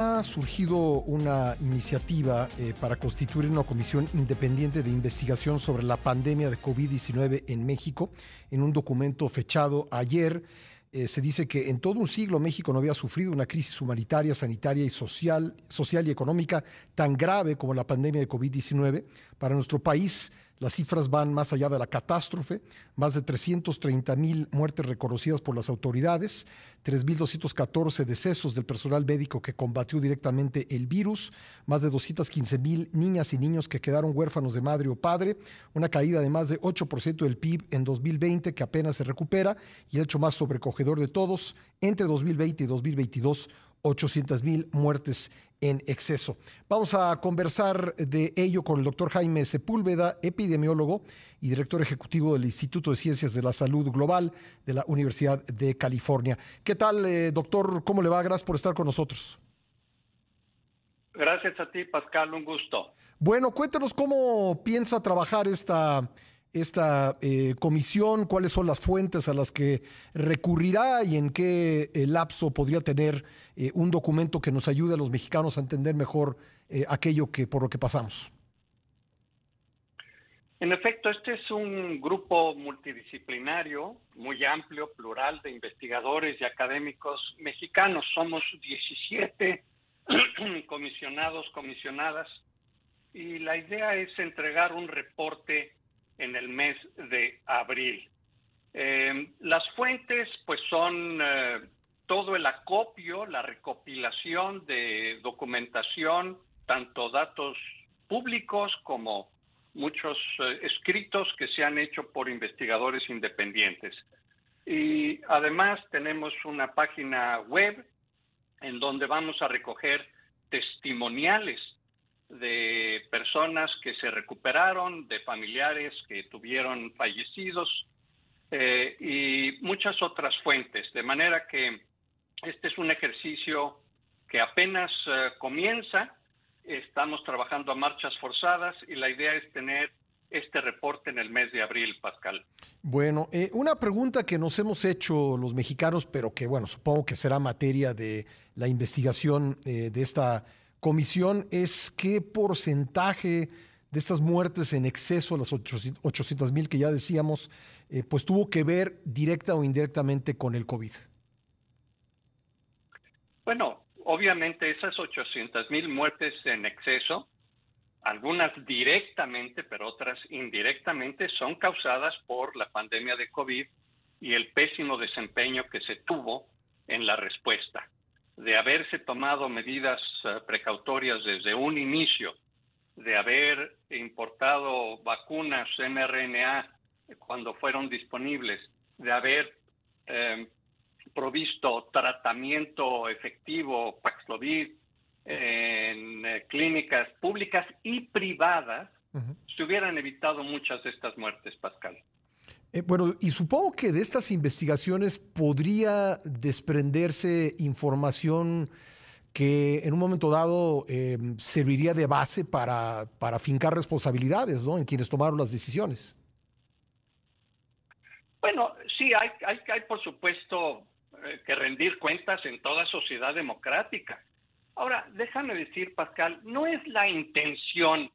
Ha surgido una iniciativa eh, para constituir una comisión independiente de investigación sobre la pandemia de COVID-19 en México. En un documento fechado ayer, eh, se dice que en todo un siglo México no había sufrido una crisis humanitaria, sanitaria y social, social y económica tan grave como la pandemia de COVID-19. Para nuestro país, las cifras van más allá de la catástrofe, más de 330 mil muertes reconocidas por las autoridades, 3.214 decesos del personal médico que combatió directamente el virus, más de 215 mil niñas y niños que quedaron huérfanos de madre o padre, una caída de más de 8% del PIB en 2020 que apenas se recupera y el hecho más sobrecogedor de todos, entre 2020 y 2022, 800 mil muertes en exceso. Vamos a conversar de ello con el doctor Jaime Sepúlveda, epidemiólogo y director ejecutivo del Instituto de Ciencias de la Salud Global de la Universidad de California. ¿Qué tal, eh, doctor? ¿Cómo le va? Gracias por estar con nosotros. Gracias a ti, Pascal, un gusto. Bueno, cuéntanos cómo piensa trabajar esta esta eh, comisión, cuáles son las fuentes a las que recurrirá y en qué eh, lapso podría tener eh, un documento que nos ayude a los mexicanos a entender mejor aquello que por lo que pasamos. En efecto, este es un grupo multidisciplinario, muy amplio, plural de investigadores y académicos mexicanos. Somos 17 comisionados, comisionadas, y la idea es entregar un reporte en el mes de abril. Eh, las fuentes pues son eh, todo el acopio, la recopilación de documentación, tanto datos públicos como muchos eh, escritos que se han hecho por investigadores independientes. Y además tenemos una página web en donde vamos a recoger testimoniales de personas que se recuperaron, de familiares que tuvieron fallecidos eh, y muchas otras fuentes. De manera que este es un ejercicio que apenas eh, comienza, estamos trabajando a marchas forzadas y la idea es tener este reporte en el mes de abril, Pascal. Bueno, eh, una pregunta que nos hemos hecho los mexicanos, pero que bueno, supongo que será materia de la investigación de esta comisión es qué porcentaje de estas muertes en exceso las 800 mil que ya decíamos, eh, pues tuvo que ver directa o indirectamente con el COVID. Bueno, obviamente esas 800 mil muertes en exceso, algunas directamente, pero otras indirectamente, son causadas por la pandemia de COVID y el pésimo desempeño que se tuvo en la respuesta de haberse tomado medidas eh, precautorias desde un inicio, de haber importado vacunas mRNA cuando fueron disponibles, de haber em, provisto tratamiento efectivo Paxlovid en eh, clínicas públicas y privadas, se hubieran evitado muchas de estas muertes, Pascal. Eh, bueno, y supongo que de estas investigaciones podría desprenderse información que en un momento dado em, serviría de base para, para fincar responsabilidades ¿no? en quienes tomaron las decisiones. Bueno, sí, hay, hay, por supuesto eh, que rendir cuentas en toda sociedad democrática. Ahora, déjame decir, Pascal, no es la intención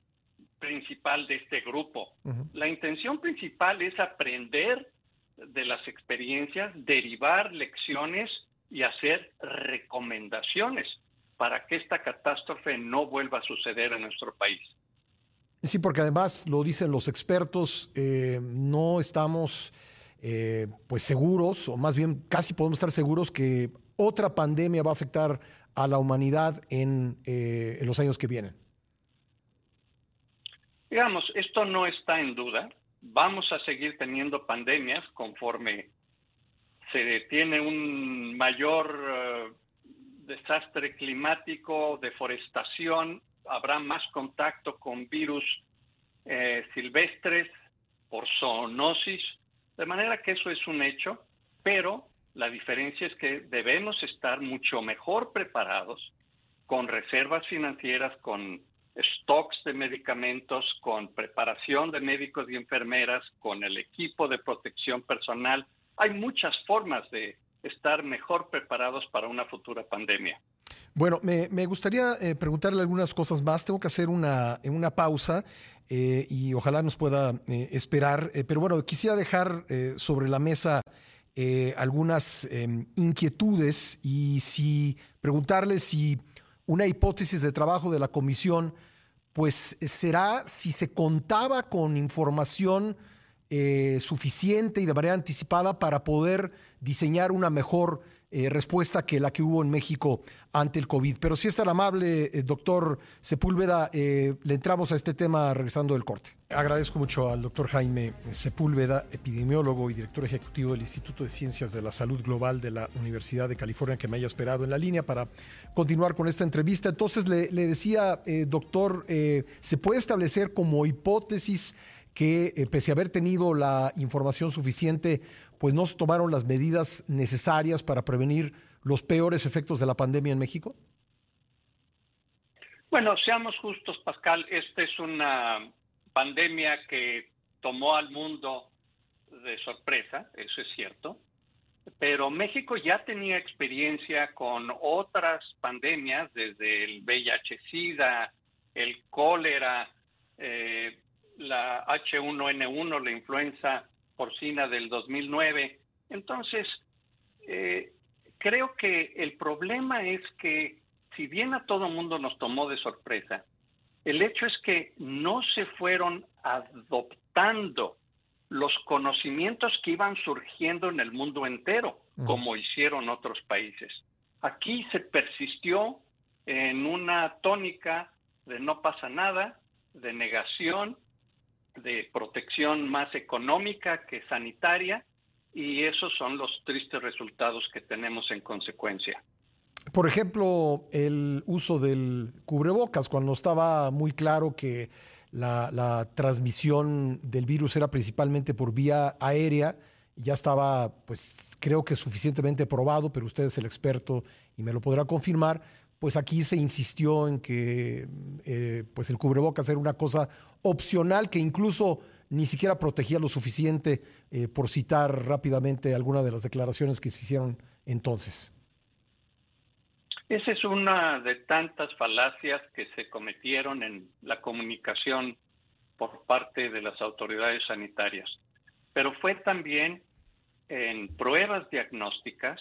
principal de este grupo. La intención principal es aprender de las experiencias, derivar lecciones y hacer recomendaciones para que esta catástrofe no vuelva a suceder en nuestro país. Sí, porque además lo dicen los expertos, eh, no estamos eh, pues seguros, o más bien casi podemos estar seguros que otra pandemia va a afectar a la humanidad en, eh, en los años que vienen. Digamos, esto no está en duda. Vamos a seguir teniendo pandemias conforme se tiene un mayor eh, desastre climático, deforestación, habrá más contacto con virus eh, silvestres por zoonosis, de manera que eso es un hecho, pero la diferencia es que debemos estar mucho mejor preparados con reservas financieras, con stocks de medicamentos, con preparación de médicos y enfermeras, con el equipo de protección personal. Hay muchas formas de estar mejor preparados para una futura pandemia. Bueno, me, gustaría eh, preguntarle algunas cosas más. Tengo que hacer una, una pausa eh, y ojalá nos pueda eh, esperar. pero bueno, quisiera dejar sobre la mesa algunas em, inquietudes y si preguntarle si una hipótesis de trabajo de la comisión, pues será si se contaba con información eh, suficiente y de manera anticipada para poder diseñar una mejor eh, respuesta que la que hubo en México ante el COVID. Pero si es tan amable, eh, doctor Sepúlveda, le entramos a este tema regresando del corte. Agradezco mucho al doctor Jaime Sepúlveda, epidemiólogo y director ejecutivo del Instituto de Ciencias de la Salud Global de la Universidad de California, que me haya esperado en la línea para continuar con esta entrevista. Entonces, le, decía, doctor, ¿se puede establecer como hipótesis que eh, pese a haber tenido la información suficiente, pues no se tomaron las medidas necesarias para prevenir los peores efectos de la pandemia en México? Bueno, seamos justos, Pascal, esta es una pandemia que tomó al mundo de sorpresa, eso es cierto, pero México ya tenía experiencia con otras pandemias, desde el VIH-Sida, el cólera, eh, la H1N1, la influenza porcina del 2009. Entonces, eh, creo que el problema es que si bien a todo mundo nos tomó de sorpresa, el hecho es que no se fueron adoptando los conocimientos que iban surgiendo en el mundo entero, como hicieron otros países. Aquí se persistió en una tónica de no pasa nada, de negación, de protección más económica que sanitaria y esos son los tristes resultados que tenemos en consecuencia. Por ejemplo, el uso del cubrebocas, cuando estaba muy claro que la, transmisión del virus era principalmente por vía aérea, ya estaba, pues creo que suficientemente probado, pero usted es el experto y me lo podrá confirmar pues aquí se insistió en que eh, pues el cubrebocas era una cosa opcional que incluso ni siquiera protegía lo suficiente, eh, por citar rápidamente algunas de las declaraciones que se hicieron entonces. Esa es una de tantas falacias que se cometieron en la comunicación por parte de las autoridades sanitarias, pero fue también en pruebas diagnósticas,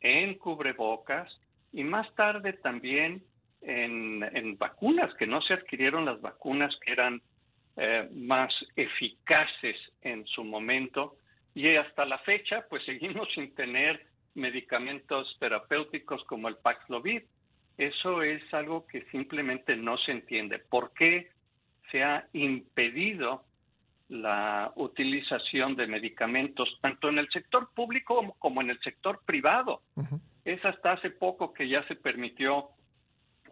en cubrebocas, y más tarde también en, vacunas, que no se adquirieron las vacunas que eran eh, más eficaces en su momento y hasta la fecha pues seguimos sin tener medicamentos terapéuticos como el Paxlovid. Eso es algo que simplemente no se entiende. ¿Por qué se ha impedido la utilización de medicamentos tanto en el sector público como, en el sector privado? Es hasta hace poco que ya se permitió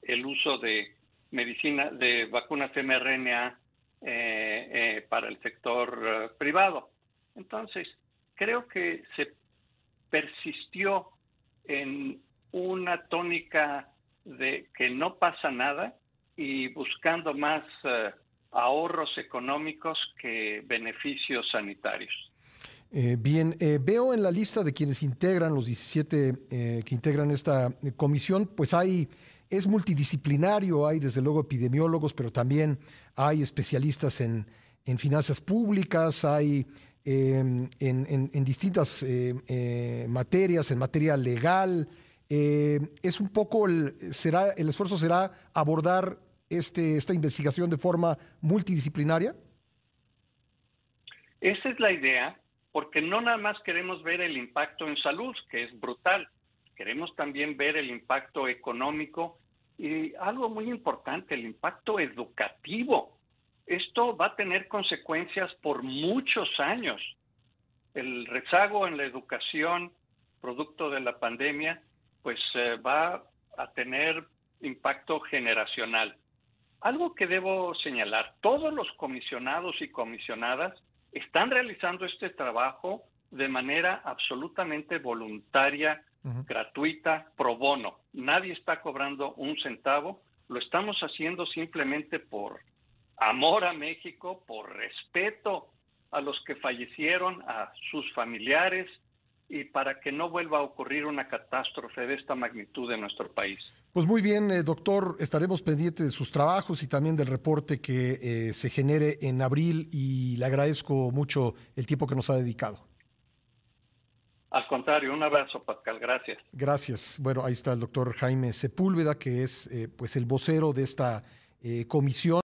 el uso de medicina, de vacunas mRNA eh, eh, para el sector eh, privado. Entonces, creo que se persistió en una tónica de que no pasa nada y buscando más ahorros económicos que beneficios sanitarios. Eh, bien, eh, veo en la lista de quienes integran, los 17 eh, que integran esta comisión, pues hay, es multidisciplinario, hay desde luego epidemiólogos, pero también hay especialistas en, finanzas públicas, hay em, en, distintas materias, en materia legal. es un poco, el, será, el esfuerzo será abordar este, esta investigación de forma multidisciplinaria. Esa es la idea porque no nada más queremos ver el impacto en salud, que es brutal, queremos también ver el impacto económico y algo muy importante, el impacto educativo. Esto va a tener consecuencias por muchos años. El rezago en la educación, producto de la pandemia, pues eh, va a tener impacto generacional. Algo que debo señalar, todos los comisionados y comisionadas están realizando este trabajo de manera absolutamente voluntaria, gratuita, pro bono. Nadie está cobrando un centavo, lo estamos haciendo simplemente por amor a México, por respeto a los que fallecieron, a sus familiares y para que no vuelva a ocurrir una catástrofe de esta magnitud en nuestro país. Pues muy bien, eh, doctor, estaremos pendientes de sus trabajos y también del reporte que eh, se genere en abril y le agradezco mucho el tiempo que nos ha dedicado. Al contrario, un abrazo, Pascal, gracias. Gracias. Bueno, ahí está el doctor Jaime Sepúlveda, que es eh, pues el vocero de esta comisión.